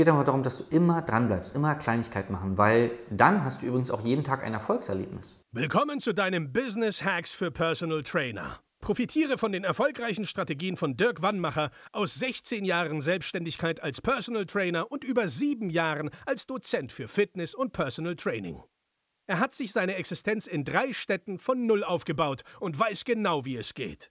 geht einfach darum, dass du immer dran bleibst, immer Kleinigkeit machen, weil dann hast du übrigens auch jeden Tag ein Erfolgserlebnis. Willkommen zu deinem Business Hacks für Personal Trainer. Profitiere von den erfolgreichen Strategien von Dirk Wannmacher aus 16 Jahren Selbstständigkeit als Personal Trainer und über sieben Jahren als Dozent für Fitness und Personal Training. Er hat sich seine Existenz in drei Städten von Null aufgebaut und weiß genau, wie es geht.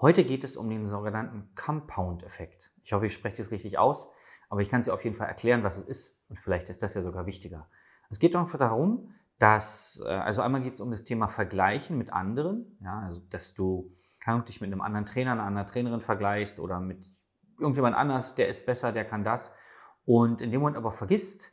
Heute geht es um den sogenannten Compound-Effekt. Ich hoffe, ich spreche das richtig aus, aber ich kann es dir auf jeden Fall erklären, was es ist und vielleicht ist das ja sogar wichtiger. Es geht einfach darum, dass, äh, also einmal geht es um das Thema Vergleichen mit anderen, ja, also dass du kann dich mit einem anderen Trainer, einer anderen Trainerin vergleichst oder mit irgendjemand anders, der ist besser, der kann das. Und in dem Moment aber vergisst,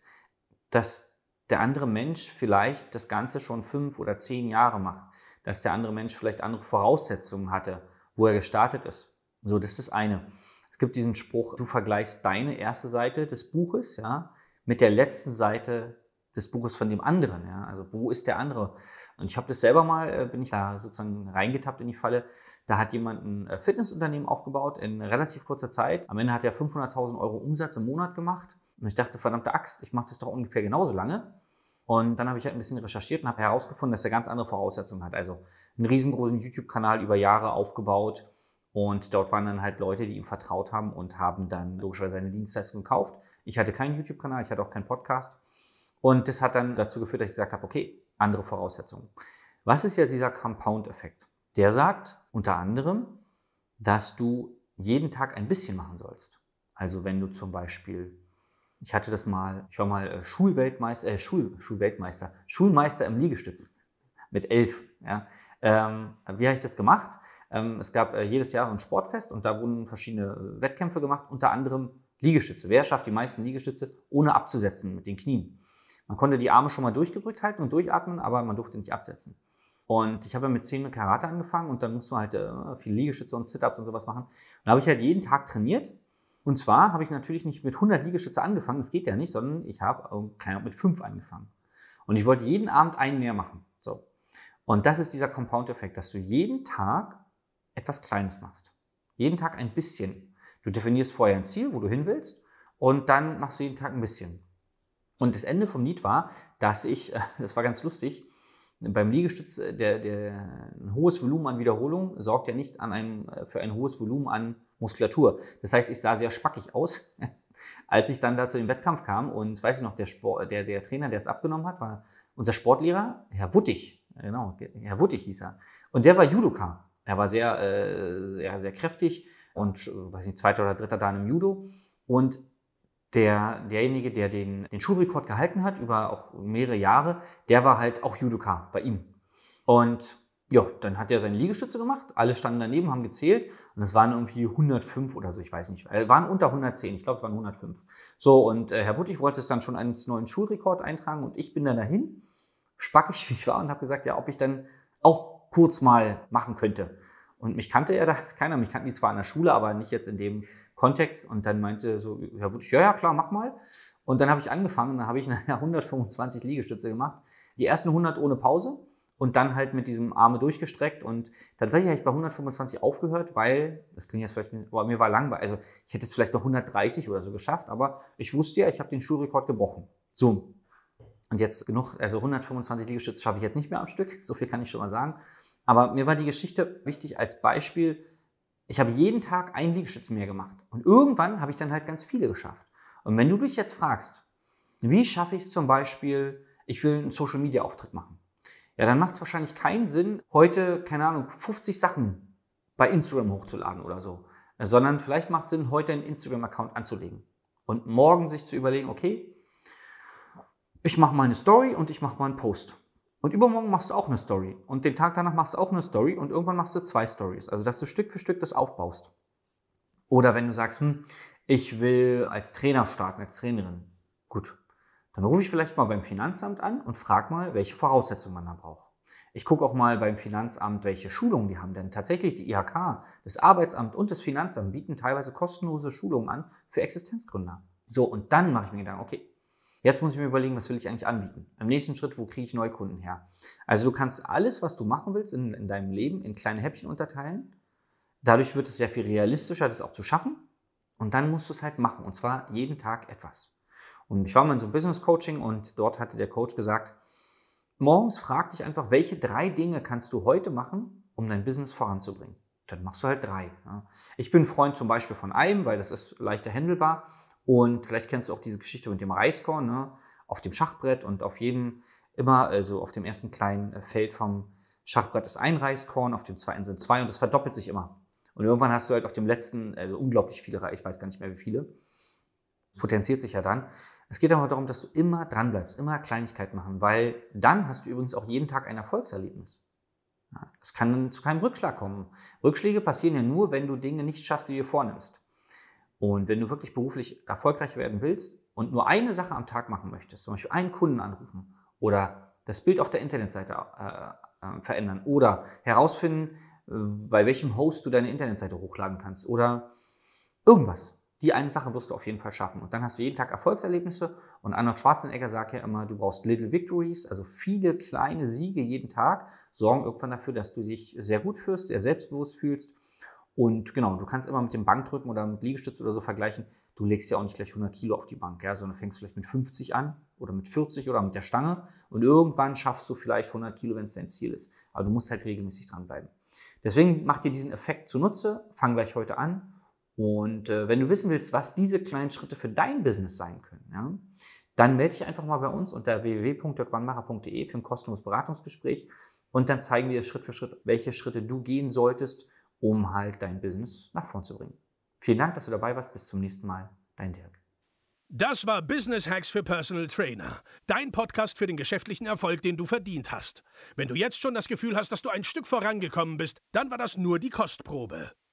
dass der andere Mensch vielleicht das Ganze schon fünf oder zehn Jahre macht, dass der andere Mensch vielleicht andere Voraussetzungen hatte, wo er gestartet ist. So, das ist das eine. Es gibt diesen Spruch, du vergleichst deine erste Seite des Buches, ja, mit der letzten Seite des Buches von dem anderen. Ja? Also wo ist der andere? Und ich habe das selber mal, äh, bin ich da sozusagen reingetappt in die Falle. Da hat jemand ein äh, Fitnessunternehmen aufgebaut in relativ kurzer Zeit. Am Ende hat er 500.000 Euro Umsatz im Monat gemacht. Und ich dachte, verdammte Axt, ich mache das doch ungefähr genauso lange. Und dann habe ich halt ein bisschen recherchiert und habe herausgefunden, dass er ganz andere Voraussetzungen hat. Also einen riesengroßen YouTube-Kanal über Jahre aufgebaut. Und dort waren dann halt Leute, die ihm vertraut haben und haben dann logischerweise seine Dienstleistung gekauft. Ich hatte keinen YouTube-Kanal, ich hatte auch keinen Podcast. Und das hat dann dazu geführt, dass ich gesagt habe, okay, andere Voraussetzungen. Was ist jetzt dieser Compound-Effekt? Der sagt unter anderem, dass du jeden Tag ein bisschen machen sollst. Also wenn du zum Beispiel, ich hatte das mal, ich war mal äh, Schulweltmeister, äh, Schul, Schulweltmeister, Schulmeister im Liegestütz mit elf. Ja. Ähm, wie habe ich das gemacht? Ähm, es gab äh, jedes Jahr so ein Sportfest und da wurden verschiedene äh, Wettkämpfe gemacht, unter anderem Liegestütze. Wer schafft die meisten Liegestütze, ohne abzusetzen mit den Knien? Man konnte die Arme schon mal durchgedrückt halten und durchatmen, aber man durfte nicht absetzen. Und ich habe mit 10 mit Karate angefangen und dann musste man halt äh, viele Liegestütze und Sit-Ups und sowas machen. Und da habe ich halt jeden Tag trainiert. Und zwar habe ich natürlich nicht mit 100 Liegestütze angefangen, das geht ja nicht, sondern ich habe äh, mit 5 angefangen. Und ich wollte jeden Abend einen mehr machen. So. Und das ist dieser Compound-Effekt, dass du jeden Tag etwas Kleines machst. Jeden Tag ein bisschen. Du definierst vorher ein Ziel, wo du hin willst, und dann machst du jeden Tag ein bisschen. Und das Ende vom Lied war, dass ich, das war ganz lustig, beim Liegestütz, äh, der, der, ein hohes Volumen an Wiederholung sorgt ja nicht an einem, äh, für ein hohes Volumen an Muskulatur. Das heißt, ich sah sehr spackig aus, als ich dann da zu dem Wettkampf kam. Und weiß ich noch, der, Sport, der, der Trainer, der es abgenommen hat, war unser Sportlehrer, Herr Wuttig. Genau, Herr Wuttig hieß er. Und der war Judoka. Er war sehr, äh, sehr, sehr kräftig und, weiß nicht, zweiter oder dritter da im Judo. Und der, derjenige, der den, den Schulrekord gehalten hat, über auch mehrere Jahre, der war halt auch Judoka bei ihm. Und ja, dann hat er seine Liegestütze gemacht, alle standen daneben, haben gezählt und es waren irgendwie 105 oder so, ich weiß nicht, äh, waren unter 110, ich glaube es waren 105. So, und äh, Herr Wuttig wollte es dann schon als neuen Schulrekord eintragen und ich bin dann dahin, spackig wie ich war und habe gesagt, ja, ob ich dann auch kurz mal machen könnte. Und mich kannte er da keiner, mich kannten die zwar in der Schule, aber nicht jetzt in dem Kontext und dann meinte so, ja, ja, ja, klar, mach mal. Und dann habe ich angefangen, dann habe ich nachher 125 Liegestütze gemacht. Die ersten 100 ohne Pause und dann halt mit diesem Arme durchgestreckt und tatsächlich habe ich bei 125 aufgehört, weil, das klingt jetzt vielleicht, aber mir war langweilig, also ich hätte jetzt vielleicht noch 130 oder so geschafft, aber ich wusste ja, ich habe den Schulrekord gebrochen. So. Und jetzt genug, also 125 Liegestütze schaffe ich jetzt nicht mehr am Stück, so viel kann ich schon mal sagen. Aber mir war die Geschichte wichtig als Beispiel, ich habe jeden Tag einen Liegestütz mehr gemacht. Und irgendwann habe ich dann halt ganz viele geschafft. Und wenn du dich jetzt fragst, wie schaffe ich es zum Beispiel, ich will einen Social Media Auftritt machen. Ja, dann macht es wahrscheinlich keinen Sinn, heute, keine Ahnung, 50 Sachen bei Instagram hochzuladen oder so. Sondern vielleicht macht es Sinn, heute einen Instagram-Account anzulegen. Und morgen sich zu überlegen, okay, ich mache mal eine Story und ich mache mal einen Post. Und übermorgen machst du auch eine Story. Und den Tag danach machst du auch eine Story und irgendwann machst du zwei Stories. Also, dass du Stück für Stück das aufbaust. Oder wenn du sagst, hm, ich will als Trainer starten, als Trainerin. Gut. Dann rufe ich vielleicht mal beim Finanzamt an und frage mal, welche Voraussetzungen man da braucht. Ich gucke auch mal beim Finanzamt, welche Schulungen die haben. Denn tatsächlich die IHK, das Arbeitsamt und das Finanzamt bieten teilweise kostenlose Schulungen an für Existenzgründer. So, und dann mache ich mir Gedanken, okay, jetzt muss ich mir überlegen, was will ich eigentlich anbieten? Im nächsten Schritt, wo kriege ich Neukunden her? Also du kannst alles, was du machen willst in, in deinem Leben, in kleine Häppchen unterteilen. Dadurch wird es sehr viel realistischer, das auch zu schaffen. Und dann musst du es halt machen. Und zwar jeden Tag etwas. Und ich war mal in so einem Business Coaching und dort hatte der Coach gesagt, morgens frag dich einfach, welche drei Dinge kannst du heute machen, um dein Business voranzubringen? Dann machst du halt drei. Ich bin Freund zum Beispiel von einem, weil das ist leichter handelbar. Und vielleicht kennst du auch diese Geschichte mit dem Reiskorn ne? auf dem Schachbrett und auf jedem immer, also auf dem ersten kleinen äh, Feld vom Schachbrett ist ein Reiskorn, auf dem zweiten sind zwei und das verdoppelt sich immer. Und irgendwann hast du halt auf dem letzten, also unglaublich viele, ich weiß gar nicht mehr wie viele, potenziert sich ja dann. Es geht aber darum, dass du immer dran bleibst, immer Kleinigkeiten machen, weil dann hast du übrigens auch jeden Tag ein Erfolgserlebnis. Es kann zu keinem Rückschlag kommen. Rückschläge passieren ja nur, wenn du Dinge nicht schaffst, die du dir vornimmst. Und wenn du wirklich beruflich erfolgreich werden willst und nur eine Sache am Tag machen möchtest, zum Beispiel einen Kunden anrufen oder das Bild auf der Internetseite äh, äh, verändern oder herausfinden, äh, bei welchem Host du deine Internetseite hochladen kannst oder irgendwas, die eine Sache wirst du auf jeden Fall schaffen. Und dann hast du jeden Tag Erfolgserlebnisse. Und Arnold Schwarzenegger sagt ja immer, du brauchst Little Victories, also viele kleine Siege jeden Tag, sorgen irgendwann dafür, dass du dich sehr gut fühlst, sehr selbstbewusst fühlst. Und genau, du kannst immer mit dem Bankdrücken oder mit Liegestütz oder so vergleichen. Du legst ja auch nicht gleich 100 Kilo auf die Bank, ja, sondern fängst vielleicht mit 50 an oder mit 40 oder mit der Stange. Und irgendwann schaffst du vielleicht 100 Kilo, wenn es dein Ziel ist. Aber du musst halt regelmäßig dranbleiben. Deswegen mach dir diesen Effekt zunutze. Fang gleich heute an und äh, wenn du wissen willst, was diese kleinen Schritte für dein Business sein können, ja, dann melde dich einfach mal bei uns unter www.dirkwannmacher.de für ein kostenloses Beratungsgespräch und dann zeigen wir dir Schritt für Schritt, welche Schritte du gehen solltest, um halt dein Business nach vorn zu bringen. Vielen Dank, dass du dabei warst. Bis zum nächsten Mal. Dein Dirk. Das war Business Hacks für Personal Trainer. Dein Podcast für den geschäftlichen Erfolg, den du verdient hast. Wenn du jetzt schon das Gefühl hast, dass du ein Stück vorangekommen bist, dann war das nur die Kostprobe.